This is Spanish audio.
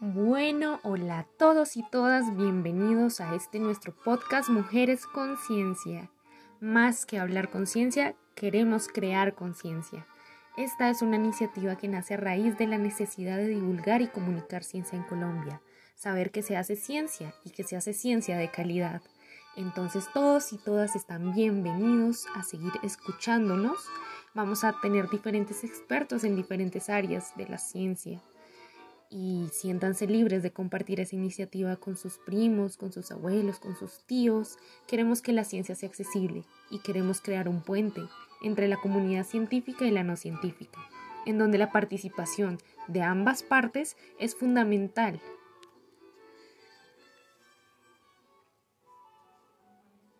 Bueno, hola a todos y todas, bienvenidos a este nuestro podcast Mujeres Conciencia. Más que hablar conciencia, queremos crear conciencia. Esta es una iniciativa que nace a raíz de la necesidad de divulgar y comunicar ciencia en Colombia, saber que se hace ciencia y que se hace ciencia de calidad. Entonces todos y todas están bienvenidos a seguir escuchándonos. Vamos a tener diferentes expertos en diferentes áreas de la ciencia y siéntanse libres de compartir esa iniciativa con sus primos, con sus abuelos, con sus tíos. Queremos que la ciencia sea accesible y queremos crear un puente entre la comunidad científica y la no científica, en donde la participación de ambas partes es fundamental